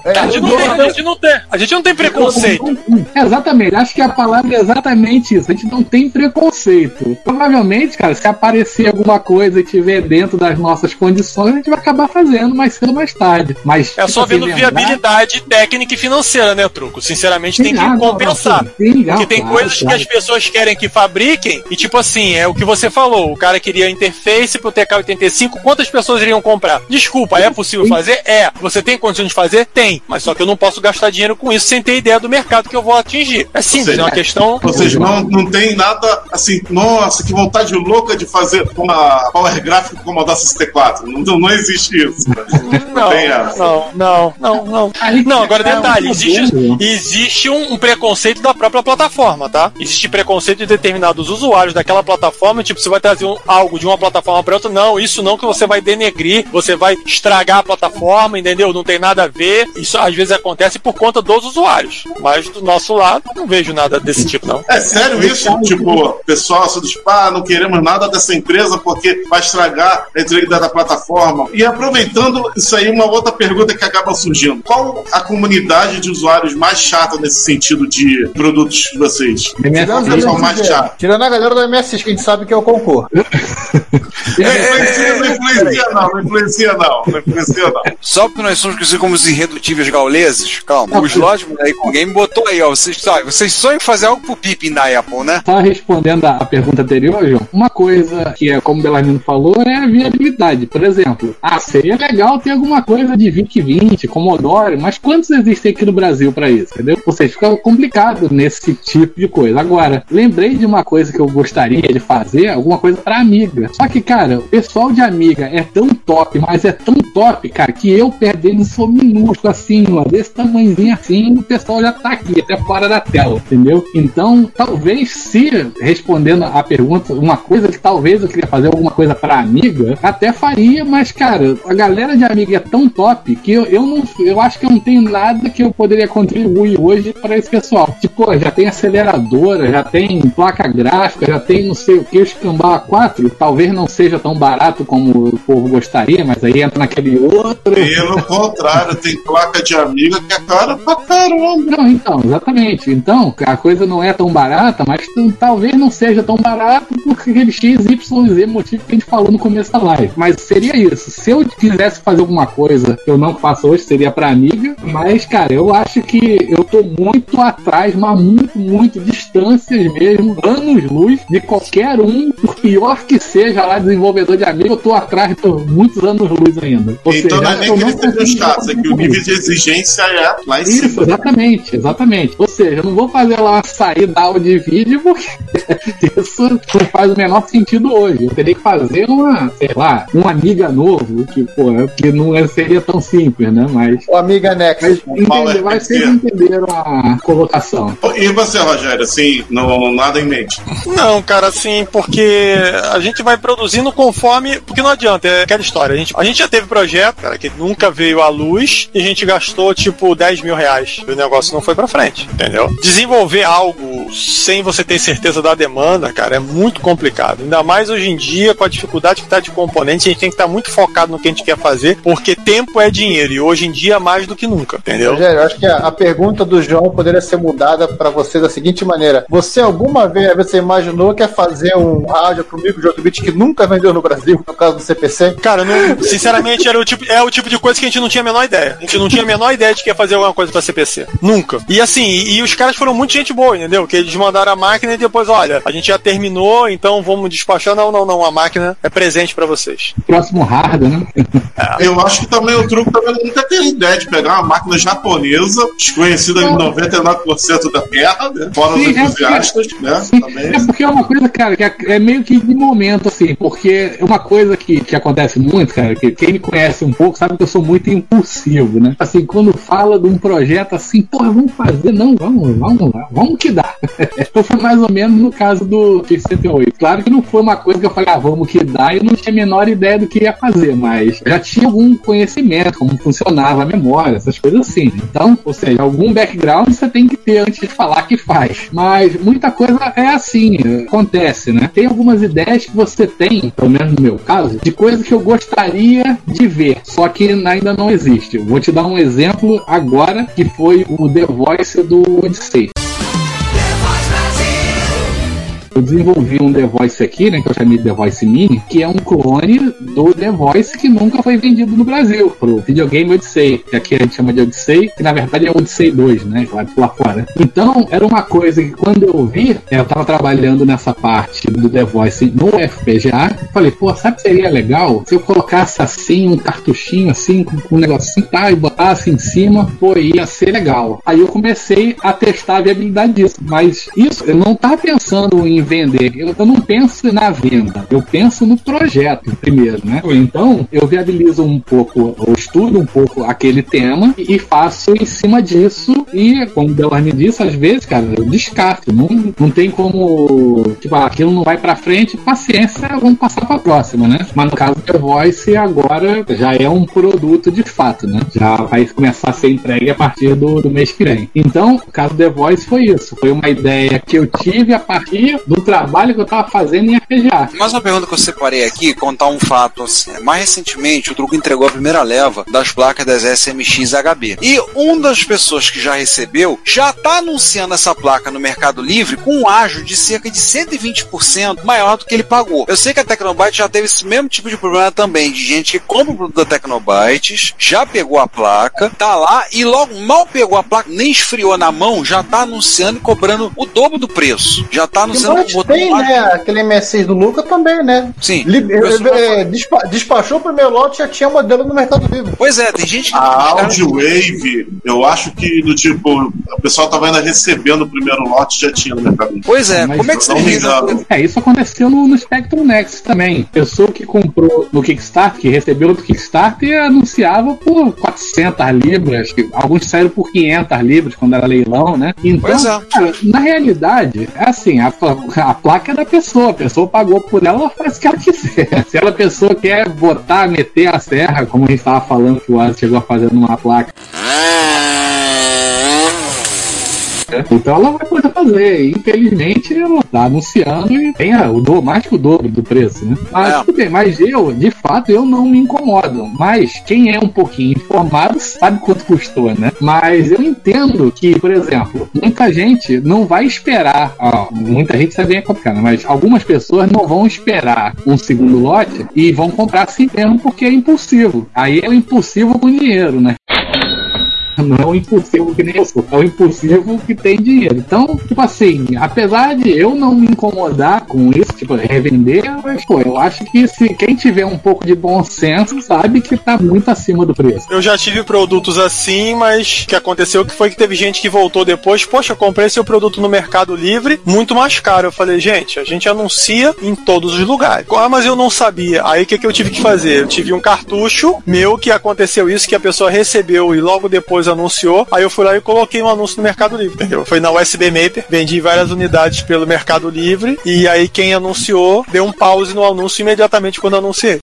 A gente, não tem, a, gente não tem, a gente não tem preconceito. Exatamente, acho que a palavra é exatamente isso. A gente não tem preconceito. Provavelmente, cara, se aparecer alguma coisa e tiver dentro das nossas condições, a gente vai acabar fazendo mais cedo ou mais tarde. Mas, É só vendo lembrar- viabilidade técnica e financeira, né, Truco? Sinceramente, tem que ah, compensar. não, sim, sim, Porque não, tem claro, coisas que claro. as pessoas querem que fabriquem, e tipo assim, é o que você falou, o cara queria interface pro TK85, quantas pessoas iriam comprar? Desculpa, é possível fazer? É. Você tem condição de fazer? Tem. Mas só que eu não posso gastar dinheiro com isso sem ter ideia do mercado que eu vou atingir. É simples, é uma questão... Vocês não, não tem nada assim, nossa, que vontade louca de fazer uma Power Graphic Commodore 64. Não, não existe isso. Não, não, não, não, não. Não, agora detalhe, existe, existe um, um preconceito da própria plataforma, tá? Existe preconceito de determinados usuários daquela plataforma, tipo, você vai trazer um- algo de uma plataforma para outra, não, isso não que você vai denegrir, você vai estragar a plataforma, entendeu? Não tem nada a ver. Isso às vezes acontece por conta dos usuários. Mas do nosso lado, não vejo nada desse tipo, não. É sério isso? Tipo, pessoal, assim, tipo, ah, não queremos nada dessa empresa porque vai estragar a integridade da plataforma. E aproveitando isso aí, uma outra pergunta que acaba surgindo. Qual a comunidade de usuários mais chata nesse sentido de produtos de vocês? Tirando, pessoal mais chato. tirando a galera do MSX, que a gente sabe que é o concurso. Não influencia, não influencia não, não influencia não, não influencia não. Só porque nós somos conhecidos como os irredutíveis gauleses, calma. O Slot aí com game botou aí, ó. Vocês, sabe, vocês sonham em fazer algo pro Pippin da Apple, né? Só respondendo a pergunta anterior, João, uma coisa que é, como o Belarmino falou, é a viabilidade. Por exemplo, ah, seria legal ter alguma coisa de VIC-20, Commodore, mas quantos existem aqui no Brasil para isso, entendeu? Ou seja, fica complicado nesse tipo de coisa. Agora, lembrei de uma coisa que eu gostaria de fazer, alguma coisa para Amiga. Só que, cara, o pessoal de Amiga é tão top, mas é tão top, cara, que eu perto deles sou minúsculo, assim, ó, desse tamanhozinho assim, o pessoal já tá aqui, até fora da tela, entendeu? Então, talvez se, respondendo a pergunta, uma coisa que talvez eu queria fazer alguma coisa pra Amiga, até faria, mas, cara, a galera de Amiga é tão top que eu, eu não, eu acho que eu não tenho nada que eu poderia contribuir hoje para esse pessoal. Tipo, já tem aceleradora, já tem placa gráfica, já tem não sei o que, o Scambau A4, talvez não seja tão barato como o povo gostaria, mas aí entra naquele outro. Pelo contrário, tem placa de amiga que é cara pra caramba. Não, então, exatamente. Então, a coisa não é tão barata, mas talvez não seja tão barato por aquele XYZ motivo que a gente falou no começo da live. Mas seria isso. Se eu quisesse fazer alguma coisa que eu não faço hoje, seria pra amiga. Mas, cara, eu acho que eu tô muito atrás, mas muito, muito distâncias mesmo, anos-luz de qualquer um, por pior que seja lá desenvolvedor de amiga, eu tô atrás por muitos anos-luz ainda. Ou Então seja, não é nem que ele seja os casos, é que o nível de exigência é lá em isso, cima. exatamente, exatamente. Ou seja, eu não vou fazer lá uma saída áudio de vídeo porque isso não faz o menor sentido hoje. Eu teria que fazer uma, sei lá, um amiga novo, que, pô, que não é- seria tão simples, né? Mas. O Amiga Next. Mas, entende, mas vocês entenderam a colocação. E você, Rogério, assim, não, nada em mente? Não, cara, assim, porque a gente vai produzindo conforme. Porque não adianta, é aquela história. A gente, a gente já teve projeto, cara, que nunca veio à luz e a gente gastou, tipo, 10 mil reais. E o negócio não foi pra frente, entendeu? Desenvolver algo sem você ter certeza da demanda, cara, é muito complicado. Ainda mais hoje em dia, com a dificuldade que tá de componentes, a gente tem que estar muito focado no que a gente quer fazer, porque tempo é dinheiro. E hoje em dia, mais do que nunca, entendeu? Rogério, eu acho que a, a pergunta do João poderia ser mudada para você da seguinte maneira: Você alguma vez você imaginou que ia fazer um rádio pro micro de 8 bits que nunca vendeu no Brasil, no caso do CPC? Cara, não, sinceramente, era o tipo, é o tipo de coisa que a gente não tinha a menor ideia. A gente não tinha a menor ideia de que ia fazer alguma coisa pra CPC. Nunca. E assim, e, e os caras foram muito gente boa, entendeu? Que eles mandaram a máquina e depois, olha, a gente já terminou, então vamos despachar. Não, não, não, a máquina é presente pra vocês. Próximo hard, né? Eu acho que também o truque também nunca tem ideia de pegar uma máquina japonesa, desconhecida em 99% da terra, né? Fora os Sim, é entusiastas, né? Também. É porque é uma coisa, cara, que é, é meio que de momento, assim, porque é uma coisa que, que acontece muito, cara, que quem me conhece um pouco sabe que eu sou muito impulsivo, né? Assim, quando fala de um projeto assim, porra, vamos fazer, não, vamos, vamos lá, vamos que dá. então foi mais ou menos no caso do X-108. Claro que não foi uma coisa que eu falei, ah, vamos que dá, e eu não tinha a menor ideia do que ia fazer, mas já tinha algum conhecimento, como funcionava a memória, essas coisas assim. Então, ou seja, algum background você tem que ter antes de falar que faz. Mas muita coisa é assim, acontece, né? Tem algumas ideias que você tem, pelo menos no meu caso, de coisas que eu gostaria de ver, só que ainda não existe. Vou te dar um exemplo agora, que foi o The Voice do Odyssey. Eu desenvolvi um The Voice aqui, né, que eu chamei The Voice Mini, que é um clone do The Voice que nunca foi vendido no Brasil, pro videogame Odyssey, que aqui a gente chama de Odyssey, que na verdade é Odyssey 2, né, lá, lá fora. Então, era uma coisa que quando eu vi, eu tava trabalhando nessa parte do The Voice no FPGA, falei, pô, sabe que seria legal se eu colocasse assim, um cartuchinho assim, com um negocinho, tá, e botasse em cima, pô, ia ser legal. Aí eu comecei a testar a viabilidade disso. Mas isso, eu não tava pensando em vender. Eu, eu não penso na venda. Eu penso no projeto primeiro, né? Então, eu viabilizo um pouco, eu estudo um pouco aquele tema e faço em cima disso. E, como o Delarme disse, às vezes, cara, eu descarto. Não, não tem como. Tipo, ah, aquilo não vai pra frente, paciência, vamos passar pra próxima, né? Mas no caso do The Voice, agora já é um produto de fato, né? Já vai começar a ser entregue a partir do, do mês que vem. Então, o caso do The Voice foi isso. Foi uma ideia que eu tive a partir do trabalho que eu tava fazendo em FPGA. Mais uma pergunta que eu separei aqui, contar um fato. Assim, mais recentemente, o Truco entregou a primeira leva das placas das SMX HB. E uma das pessoas que já recebeu já tá anunciando essa placa no Mercado Livre com um ágio de cerca de 120% maior do que ele pagou. Eu sei que a Tecnobyte já teve esse mesmo tipo de problema também, de gente que compra o produto da Tecnobytes, já pegou a placa, tá lá e logo mal pegou a placa, nem esfriou na mão, já tá anunciando e cobrando o dobro do preço. Já tá anunciando que tem, né? Aquele M6 do Luca também, né? Sim. Li é, despa despachou o primeiro lote já tinha modelo no Mercado Livre. Pois é, tem gente que. A Audiowave, eu acho que do tipo, o pessoal tava ainda recebendo o primeiro lote já tinha no Mercado Livre. Pois é, Mas como é que você lida? É, isso aconteceu no, no Spectrum Next também. Pessoa que comprou no Kickstarter, que recebeu do Kickstarter, anunciava por 400 libras, alguns saíram por 500 libras quando era leilão, né? Então, pois é. cara, na realidade, é assim, a, a placa é da pessoa, a pessoa pagou por ela, ela faz o que ela quiser. Se ela, pessoa quer botar, meter a serra, como a gente estava falando que o Asa chegou a fazer numa placa. Então ela vai poder fazer. Infelizmente, ela tá anunciando e tem o dobro, mais que o dobro do preço, né? Mas é. bem, mas eu, de fato, eu não me incomodo. Mas quem é um pouquinho informado sabe quanto custou, né? Mas eu entendo que, por exemplo, muita gente não vai esperar. Ó, muita gente sabe bem é complicado, né? mas algumas pessoas não vão esperar um segundo lote e vão comprar assim mesmo porque é impulsivo. Aí é o impulsivo com dinheiro, né? Não é um impulsivo que nem eu sou, é um impulsivo que tem dinheiro. Então, tipo assim, apesar de eu não me incomodar com isso, tipo, revender, mas, pô, eu acho que se quem tiver um pouco de bom senso sabe que tá muito acima do preço. Eu já tive produtos assim, mas o que aconteceu que foi que teve gente que voltou depois, poxa, comprei seu produto no Mercado Livre, muito mais caro. Eu falei, gente, a gente anuncia em todos os lugares. Ah, mas eu não sabia. Aí o que, que eu tive que fazer? Eu tive um cartucho meu que aconteceu isso, que a pessoa recebeu e logo depois anunciou. Aí eu fui lá e coloquei um anúncio no Mercado Livre, entendeu? Foi na USB Maper, vendi várias unidades pelo Mercado Livre e aí quem anunciou deu um pause no anúncio imediatamente quando anunciei.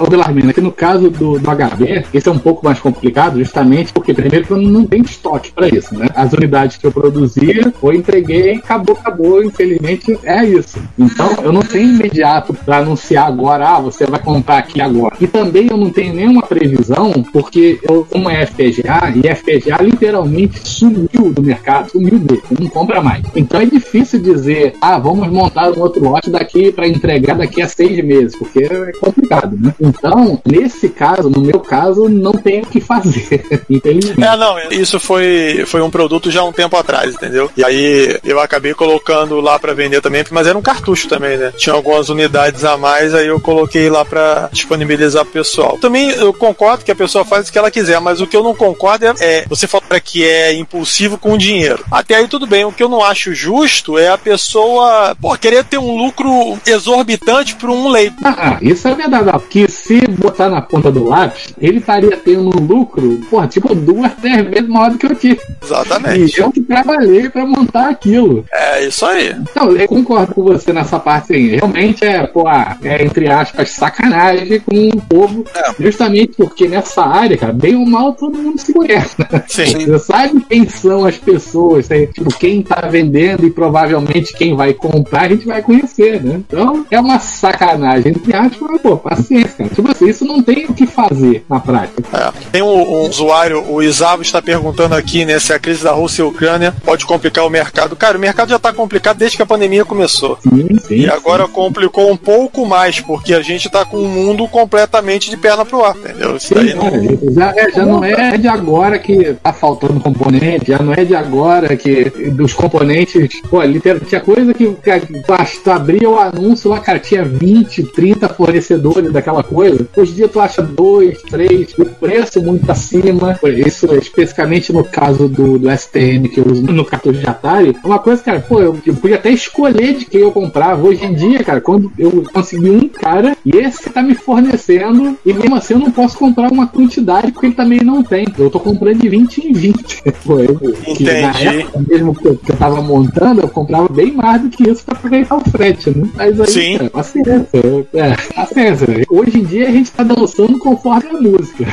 Ô Belarmina, aqui no caso do, do HB, esse é um pouco mais complicado, justamente porque, primeiro, eu não tenho estoque para isso, né? As unidades que eu produzia, eu entreguei, acabou, acabou, infelizmente é isso. Então, eu não tenho imediato para anunciar agora, ah, você vai comprar aqui agora. E também eu não tenho nenhuma previsão, porque eu, como é FPGA, e FPGA literalmente sumiu do mercado, sumiu dele, não compra mais. Então é difícil dizer, ah, vamos montar um outro lote daqui para entregar daqui a seis meses, porque é complicado, né? Então, nesse caso, no meu caso, não tem o que fazer, infelizmente. É, não, isso foi, foi um produto já há um tempo atrás, entendeu? E aí eu acabei colocando lá para vender também, mas era um cartucho também, né? Tinha algumas unidades a mais, aí eu coloquei lá para disponibilizar pro pessoal. Também eu concordo que a pessoa faz o que ela quiser, mas o que eu não concordo é, é você fala que é impulsivo com dinheiro. Até aí tudo bem, o que eu não acho justo é a pessoa pô, querer ter um lucro exorbitante por um leito. Ah, isso é verdade, porque se botar na ponta do lápis, ele estaria tendo um lucro, porra, tipo duas, três vezes maior do que eu tive. Exatamente. E eu que trabalhei para montar aquilo. É, isso aí. Então, eu concordo com você nessa parte aí. Realmente é, pô, é, entre aspas, sacanagem com o povo, é. justamente porque nessa área, cara, bem ou mal, todo mundo se conhece. Né? Sim. Você sabe quem são as pessoas, né? tipo, quem tá vendendo e provavelmente quem vai comprar, a gente vai conhecer, né? Então, é uma uma sacanagem, entre aspas, mas, pô, paciência, cara. Tipo assim, isso não tem o que fazer na prática. É. Tem um, um usuário, o Isavo está perguntando aqui, né, se a crise da Rússia e Ucrânia pode complicar o mercado. Cara, o mercado já está complicado desde que a pandemia começou. Sim, sim, e agora complicou um pouco mais, porque a gente está com um mundo completamente de perna pro ar, entendeu? Isso daí não... Já, é, já não é de agora que tá faltando componente, já não é de agora que dos componentes, pô, literal, tinha coisa que, que tu abria o anúncio lá, cara, tinha 20, 30 fornecedores daquela coisa. Hoje em dia tu acha dois, três, o preço muito acima. Isso especificamente no caso do, do STM que eu uso no cartucho de Atari, é uma coisa, cara, pô, eu, eu podia até escolher de quem eu comprava. Hoje em dia, cara, quando eu consegui um cara e esse tá me fornecendo, e mesmo assim eu não posso comprar uma quantidade porque ele também não tem. Eu tô comprando de 20 em 20. Pô, eu, Entendi. na época mesmo que eu, que eu tava montando, eu comprava bem mais do que isso pra aproveitar o frete, né? Mas aí, Sim. cara, paciência. É, paciência. Hoje em dia a gente tá dançando conforme a música.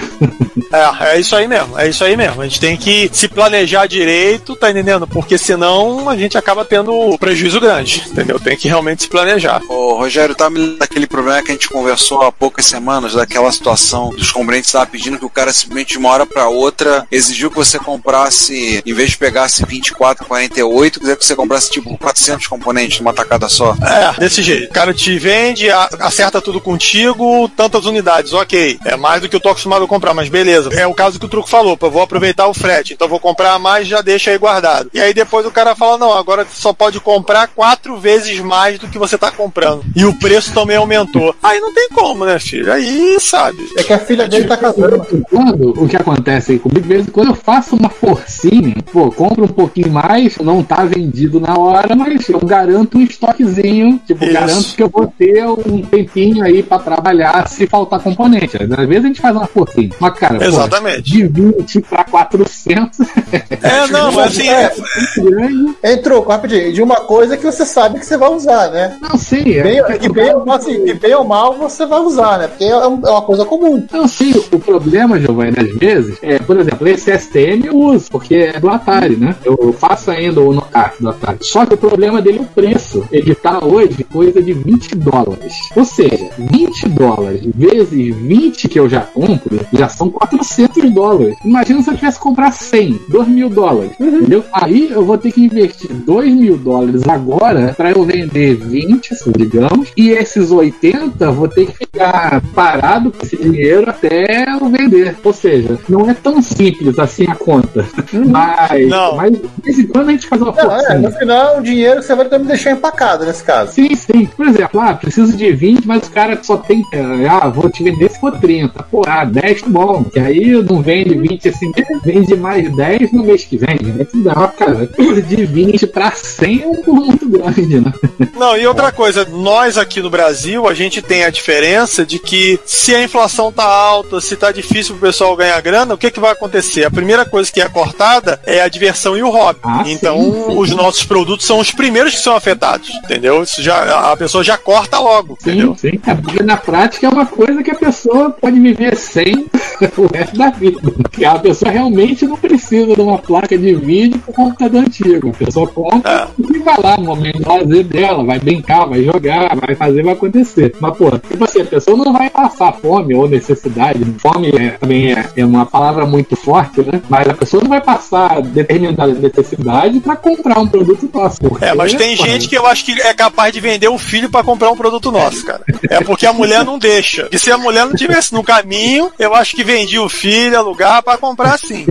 É, é isso aí mesmo, é isso aí mesmo. A gente tem que se planejar direito, tá entendendo? Porque senão a gente acaba tendo prejuízo grande, entendeu? Tem que realmente se planejar. Ô, Rogério, tá me lembrando daquele problema que a gente conversou há poucas semanas, daquela situação dos componentes estar pedindo que o cara simplesmente de uma hora pra outra exigiu que você comprasse, em vez de pegasse 24, 48, quiser que você comprasse tipo 400 componentes numa tacada só. É, desse jeito. O cara te vende, a- acerta tudo contigo, tantas unidades, ok. É mais do que eu tô acostumado a comprar, mas beleza. É o caso que o truco falou, pô, eu vou aproveitar o frete, então vou comprar mais já deixa aí guardado. E aí depois o cara fala, não, agora você só pode comprar quatro vezes mais do que você tá comprando. E o preço também aumentou. Aí não tem como, né, filho? Aí, sabe. É que a filha dele tá casando. Quando o que acontece aí comigo, de vez em quando eu faço uma forcinha, pô, compro um pouquinho mais, não tá vendido na hora, mas eu garanto um estoquezinho, tipo, Isso. garanto que eu vou ter um tempinho aí pra trabalhar se faltar componente. Às vezes a gente faz uma forcinha. Mas, cara, pô, Exatamente. de 20 pra 400 É, não, mas assim, É, grande. entrou, rapidinho, de uma coisa que você sabe que você vai usar, né? Não sei, é. Bem, que, bem, assim, que bem ou mal você vai usar, né? Porque é, é uma coisa comum. Não, sim, o problema, Giovanni, às vezes, é, por exemplo, esse STM eu uso, porque é do Atari, né? Eu faço ainda o NOCAT do Atari. Só que o problema dele é o preço. Ele tá hoje coisa de 20 dólares. Ou seja, 20 dólares vezes 20 que eu já compro, já são 400 dólares. Imagina se eu tivesse que comprar 100, 2 mil dólares, entendeu? Aí eu vou ter que investir 2 mil dólares agora para eu vender 20, digamos, e esses 80 vou ter que ficar parado com esse dinheiro até eu vender. Ou seja, não é tão simples assim a conta. Mas, Não. mas de vez em quando a gente faz uma Não, é, no final, o dinheiro que você vai ter que me deixar empacado nesse caso. Sim, sim. Por exemplo, ah, preciso de 20, mas o cara só tem. eh, Ah, vou te vender se for 30. Pô, ah, 10 tá bom. Que aí não vende 20 assim, vende mais 10 no mês que vem. Né? Que dá, cara. De 20 pra 100 é um pulo muito grande, né? Não, e outra coisa, nós aqui no Brasil, a gente tem a diferença de que se a inflação tá alta, se tá difícil pro pessoal ganhar grana, o que que vai acontecer? A primeira coisa que é cortada é a diversão e o hobby. Ah, então, sim. os nossos produtos são os primeiros que são afetados, entendeu? Isso já, a pessoa já corta logo, entendeu? Sim, sim. É porque na prática é uma coisa que a pessoa pode viver sem o resto da vida. Porque a pessoa realmente não precisa de uma placa de vídeo pro computador antigo. A pessoa compra e vai lá no momento de lazer dela, vai brincar, vai jogar, vai fazer, vai acontecer. Mas, pô, tipo assim, a pessoa não vai passar fome ou necessidade. Fome é, também é, é uma palavra muito forte, né? Mas a pessoa não vai passar determinada necessidade pra comprar um produto porque, É, mas tem gente que eu acho que é capaz de vender o filho pra comprar um produto nosso, cara. É porque a mulher não deixa. E se a mulher não tivesse no caminho, eu acho que vendia o filho, alugava pra comprar sim.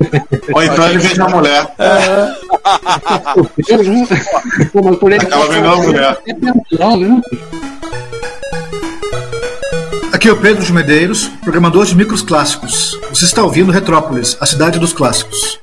Ou então ele vende a mulher. Pô, mas por ele Acaba vendendo a mulher. é né? Aqui é o Pedro de Medeiros, programador de micros clássicos. Você está ouvindo Retrópolis, a cidade dos clássicos.